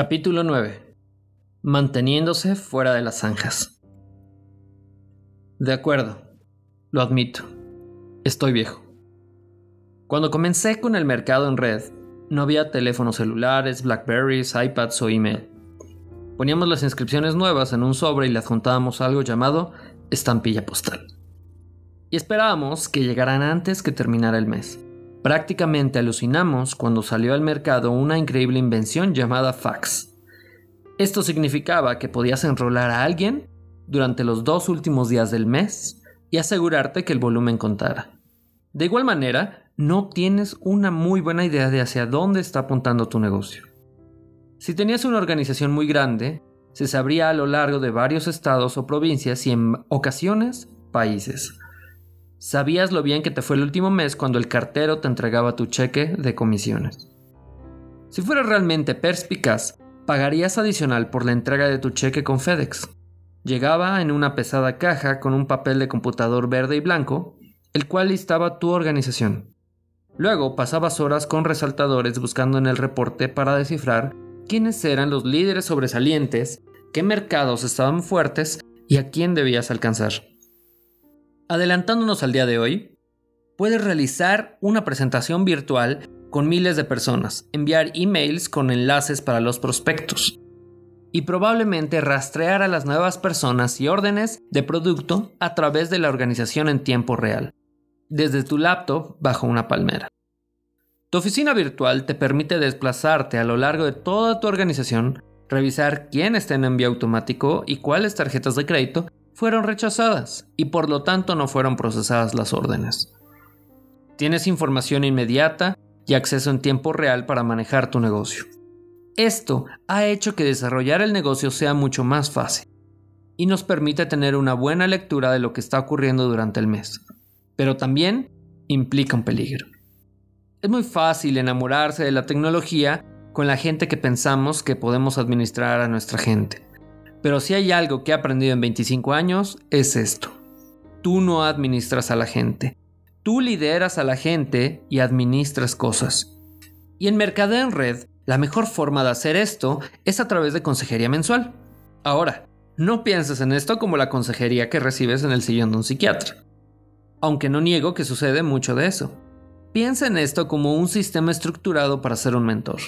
Capítulo 9. Manteniéndose fuera de las zanjas. De acuerdo, lo admito. Estoy viejo. Cuando comencé con el mercado en red, no había teléfonos celulares, Blackberries, iPads o email. Poníamos las inscripciones nuevas en un sobre y le adjuntábamos algo llamado estampilla postal. Y esperábamos que llegaran antes que terminara el mes. Prácticamente alucinamos cuando salió al mercado una increíble invención llamada fax. Esto significaba que podías enrolar a alguien durante los dos últimos días del mes y asegurarte que el volumen contara. De igual manera, no tienes una muy buena idea de hacia dónde está apuntando tu negocio. Si tenías una organización muy grande, se sabría a lo largo de varios estados o provincias y en ocasiones países. Sabías lo bien que te fue el último mes cuando el cartero te entregaba tu cheque de comisiones. Si fueras realmente perspicaz, pagarías adicional por la entrega de tu cheque con FedEx. Llegaba en una pesada caja con un papel de computador verde y blanco, el cual listaba tu organización. Luego pasabas horas con resaltadores buscando en el reporte para descifrar quiénes eran los líderes sobresalientes, qué mercados estaban fuertes y a quién debías alcanzar. Adelantándonos al día de hoy, puedes realizar una presentación virtual con miles de personas, enviar emails con enlaces para los prospectos y probablemente rastrear a las nuevas personas y órdenes de producto a través de la organización en tiempo real, desde tu laptop bajo una palmera. Tu oficina virtual te permite desplazarte a lo largo de toda tu organización, revisar quién está en envío automático y cuáles tarjetas de crédito fueron rechazadas y por lo tanto no fueron procesadas las órdenes. Tienes información inmediata y acceso en tiempo real para manejar tu negocio. Esto ha hecho que desarrollar el negocio sea mucho más fácil y nos permite tener una buena lectura de lo que está ocurriendo durante el mes, pero también implica un peligro. Es muy fácil enamorarse de la tecnología con la gente que pensamos que podemos administrar a nuestra gente. Pero si hay algo que he aprendido en 25 años, es esto. Tú no administras a la gente. Tú lideras a la gente y administras cosas. Y en Mercadeo en Red, la mejor forma de hacer esto es a través de consejería mensual. Ahora, no pienses en esto como la consejería que recibes en el sillón de un psiquiatra. Aunque no niego que sucede mucho de eso. Piensa en esto como un sistema estructurado para ser un mentor.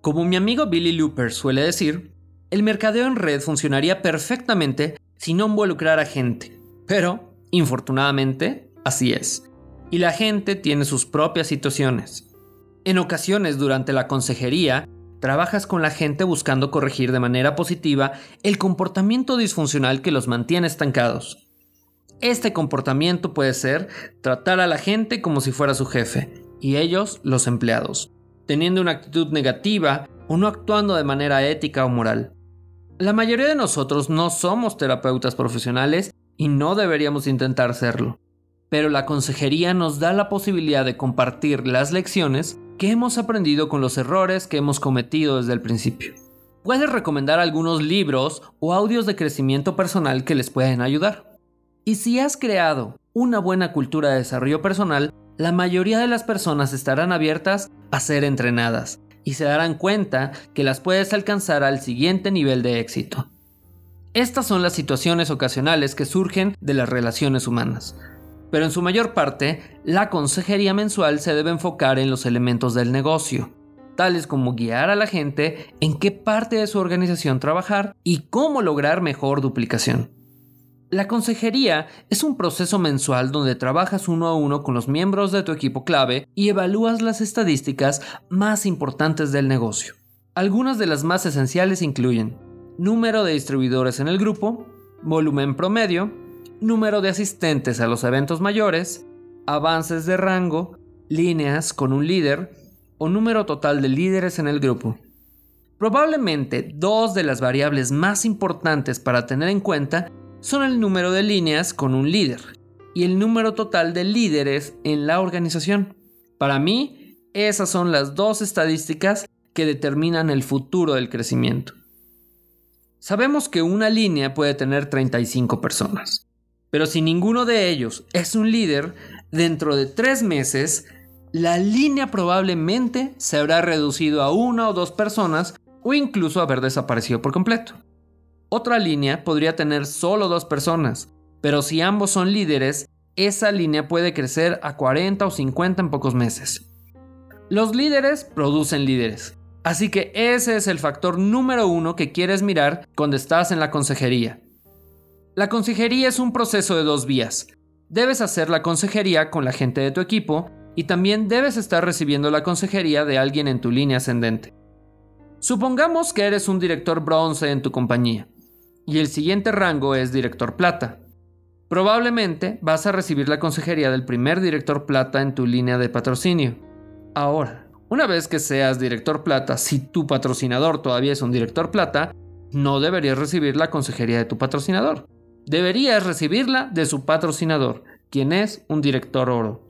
Como mi amigo Billy Looper suele decir, el mercadeo en red funcionaría perfectamente si no involucrara gente. Pero, infortunadamente, así es. Y la gente tiene sus propias situaciones. En ocasiones, durante la consejería, trabajas con la gente buscando corregir de manera positiva el comportamiento disfuncional que los mantiene estancados. Este comportamiento puede ser tratar a la gente como si fuera su jefe, y ellos los empleados, teniendo una actitud negativa o no actuando de manera ética o moral. La mayoría de nosotros no somos terapeutas profesionales y no deberíamos intentar serlo, pero la consejería nos da la posibilidad de compartir las lecciones que hemos aprendido con los errores que hemos cometido desde el principio. Puedes recomendar algunos libros o audios de crecimiento personal que les pueden ayudar. Y si has creado una buena cultura de desarrollo personal, la mayoría de las personas estarán abiertas a ser entrenadas y se darán cuenta que las puedes alcanzar al siguiente nivel de éxito. Estas son las situaciones ocasionales que surgen de las relaciones humanas, pero en su mayor parte, la consejería mensual se debe enfocar en los elementos del negocio, tales como guiar a la gente en qué parte de su organización trabajar y cómo lograr mejor duplicación. La consejería es un proceso mensual donde trabajas uno a uno con los miembros de tu equipo clave y evalúas las estadísticas más importantes del negocio. Algunas de las más esenciales incluyen número de distribuidores en el grupo, volumen promedio, número de asistentes a los eventos mayores, avances de rango, líneas con un líder o número total de líderes en el grupo. Probablemente dos de las variables más importantes para tener en cuenta son el número de líneas con un líder y el número total de líderes en la organización. Para mí, esas son las dos estadísticas que determinan el futuro del crecimiento. Sabemos que una línea puede tener 35 personas, pero si ninguno de ellos es un líder, dentro de tres meses, la línea probablemente se habrá reducido a una o dos personas o incluso haber desaparecido por completo. Otra línea podría tener solo dos personas, pero si ambos son líderes, esa línea puede crecer a 40 o 50 en pocos meses. Los líderes producen líderes, así que ese es el factor número uno que quieres mirar cuando estás en la consejería. La consejería es un proceso de dos vías. Debes hacer la consejería con la gente de tu equipo y también debes estar recibiendo la consejería de alguien en tu línea ascendente. Supongamos que eres un director bronce en tu compañía y el siguiente rango es director plata. Probablemente vas a recibir la consejería del primer director plata en tu línea de patrocinio. Ahora, una vez que seas director plata, si tu patrocinador todavía es un director plata, no deberías recibir la consejería de tu patrocinador. Deberías recibirla de su patrocinador, quien es un director oro.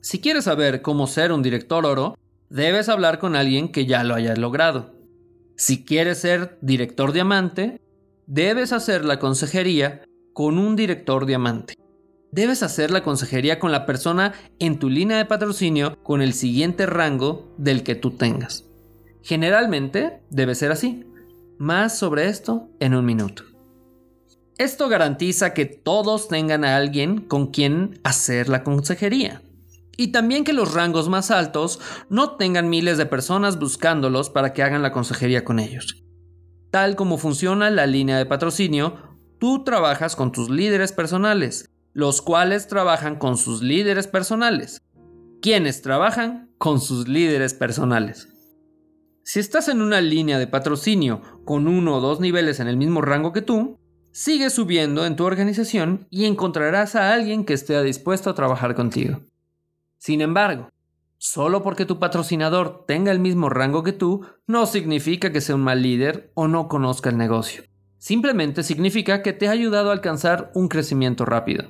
Si quieres saber cómo ser un director oro, debes hablar con alguien que ya lo haya logrado. Si quieres ser director diamante, debes hacer la consejería con un director diamante. Debes hacer la consejería con la persona en tu línea de patrocinio con el siguiente rango del que tú tengas. Generalmente debe ser así. Más sobre esto en un minuto. Esto garantiza que todos tengan a alguien con quien hacer la consejería. Y también que los rangos más altos no tengan miles de personas buscándolos para que hagan la consejería con ellos. Tal como funciona la línea de patrocinio, tú trabajas con tus líderes personales, los cuales trabajan con sus líderes personales, quienes trabajan con sus líderes personales. Si estás en una línea de patrocinio con uno o dos niveles en el mismo rango que tú, sigue subiendo en tu organización y encontrarás a alguien que esté dispuesto a trabajar contigo. Sin embargo, solo porque tu patrocinador tenga el mismo rango que tú, no significa que sea un mal líder o no conozca el negocio. Simplemente significa que te ha ayudado a alcanzar un crecimiento rápido.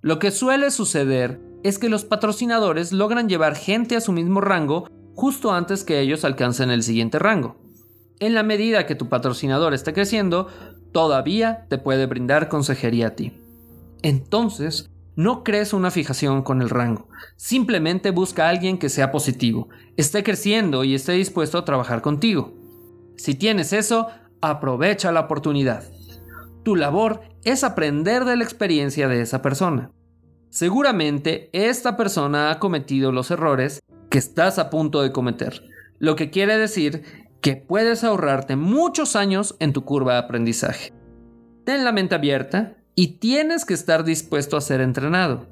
Lo que suele suceder es que los patrocinadores logran llevar gente a su mismo rango justo antes que ellos alcancen el siguiente rango. En la medida que tu patrocinador esté creciendo, todavía te puede brindar consejería a ti. Entonces, no crees una fijación con el rango. Simplemente busca a alguien que sea positivo, esté creciendo y esté dispuesto a trabajar contigo. Si tienes eso, aprovecha la oportunidad. Tu labor es aprender de la experiencia de esa persona. Seguramente esta persona ha cometido los errores que estás a punto de cometer, lo que quiere decir que puedes ahorrarte muchos años en tu curva de aprendizaje. Ten la mente abierta y tienes que estar dispuesto a ser entrenado,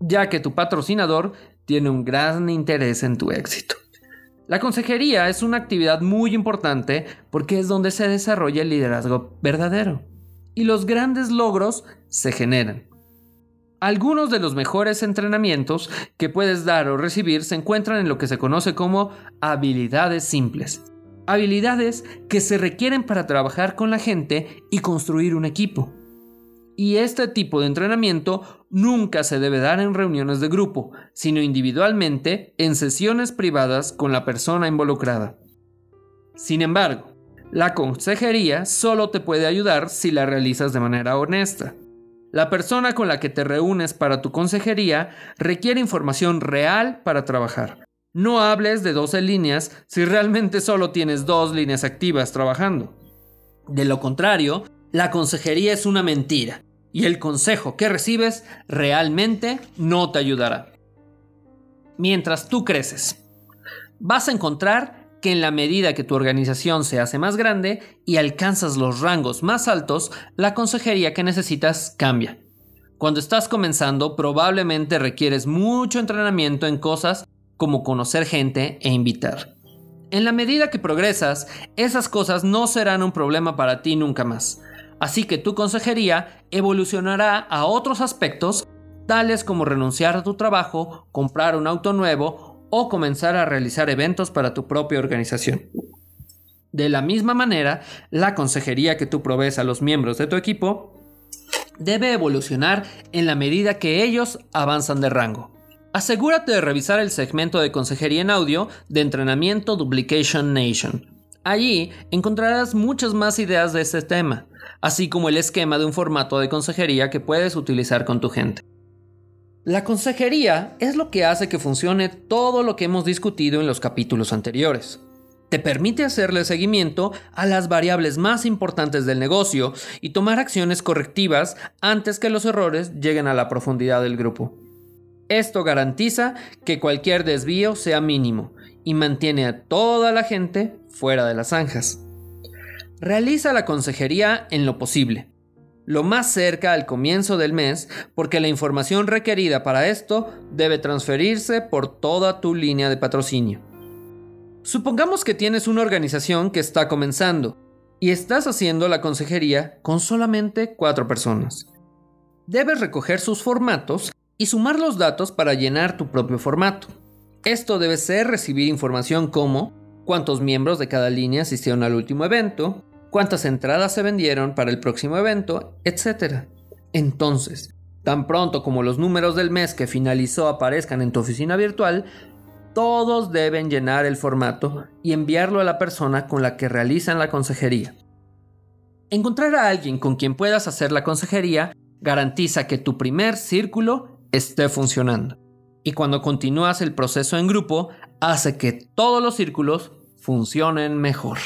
ya que tu patrocinador tiene un gran interés en tu éxito. La consejería es una actividad muy importante porque es donde se desarrolla el liderazgo verdadero y los grandes logros se generan. Algunos de los mejores entrenamientos que puedes dar o recibir se encuentran en lo que se conoce como habilidades simples. Habilidades que se requieren para trabajar con la gente y construir un equipo. Y este tipo de entrenamiento nunca se debe dar en reuniones de grupo, sino individualmente en sesiones privadas con la persona involucrada. Sin embargo, la consejería solo te puede ayudar si la realizas de manera honesta. La persona con la que te reúnes para tu consejería requiere información real para trabajar. No hables de 12 líneas si realmente solo tienes dos líneas activas trabajando. De lo contrario, la consejería es una mentira y el consejo que recibes realmente no te ayudará. Mientras tú creces, vas a encontrar que en la medida que tu organización se hace más grande y alcanzas los rangos más altos, la consejería que necesitas cambia. Cuando estás comenzando, probablemente requieres mucho entrenamiento en cosas como conocer gente e invitar. En la medida que progresas, esas cosas no serán un problema para ti nunca más. Así que tu consejería evolucionará a otros aspectos, tales como renunciar a tu trabajo, comprar un auto nuevo o comenzar a realizar eventos para tu propia organización. De la misma manera, la consejería que tú provees a los miembros de tu equipo debe evolucionar en la medida que ellos avanzan de rango. Asegúrate de revisar el segmento de consejería en audio de entrenamiento Duplication Nation. Allí encontrarás muchas más ideas de este tema así como el esquema de un formato de consejería que puedes utilizar con tu gente. La consejería es lo que hace que funcione todo lo que hemos discutido en los capítulos anteriores. te permite hacerle seguimiento a las variables más importantes del negocio y tomar acciones correctivas antes que los errores lleguen a la profundidad del grupo. Esto garantiza que cualquier desvío sea mínimo y mantiene a toda la gente fuera de las zanjas. Realiza la consejería en lo posible, lo más cerca al comienzo del mes, porque la información requerida para esto debe transferirse por toda tu línea de patrocinio. Supongamos que tienes una organización que está comenzando y estás haciendo la consejería con solamente cuatro personas. Debes recoger sus formatos y sumar los datos para llenar tu propio formato. Esto debe ser recibir información como cuántos miembros de cada línea asistieron al último evento, cuántas entradas se vendieron para el próximo evento, etc. Entonces, tan pronto como los números del mes que finalizó aparezcan en tu oficina virtual, todos deben llenar el formato y enviarlo a la persona con la que realizan la consejería. Encontrar a alguien con quien puedas hacer la consejería garantiza que tu primer círculo esté funcionando. Y cuando continúas el proceso en grupo, hace que todos los círculos funcionen mejor.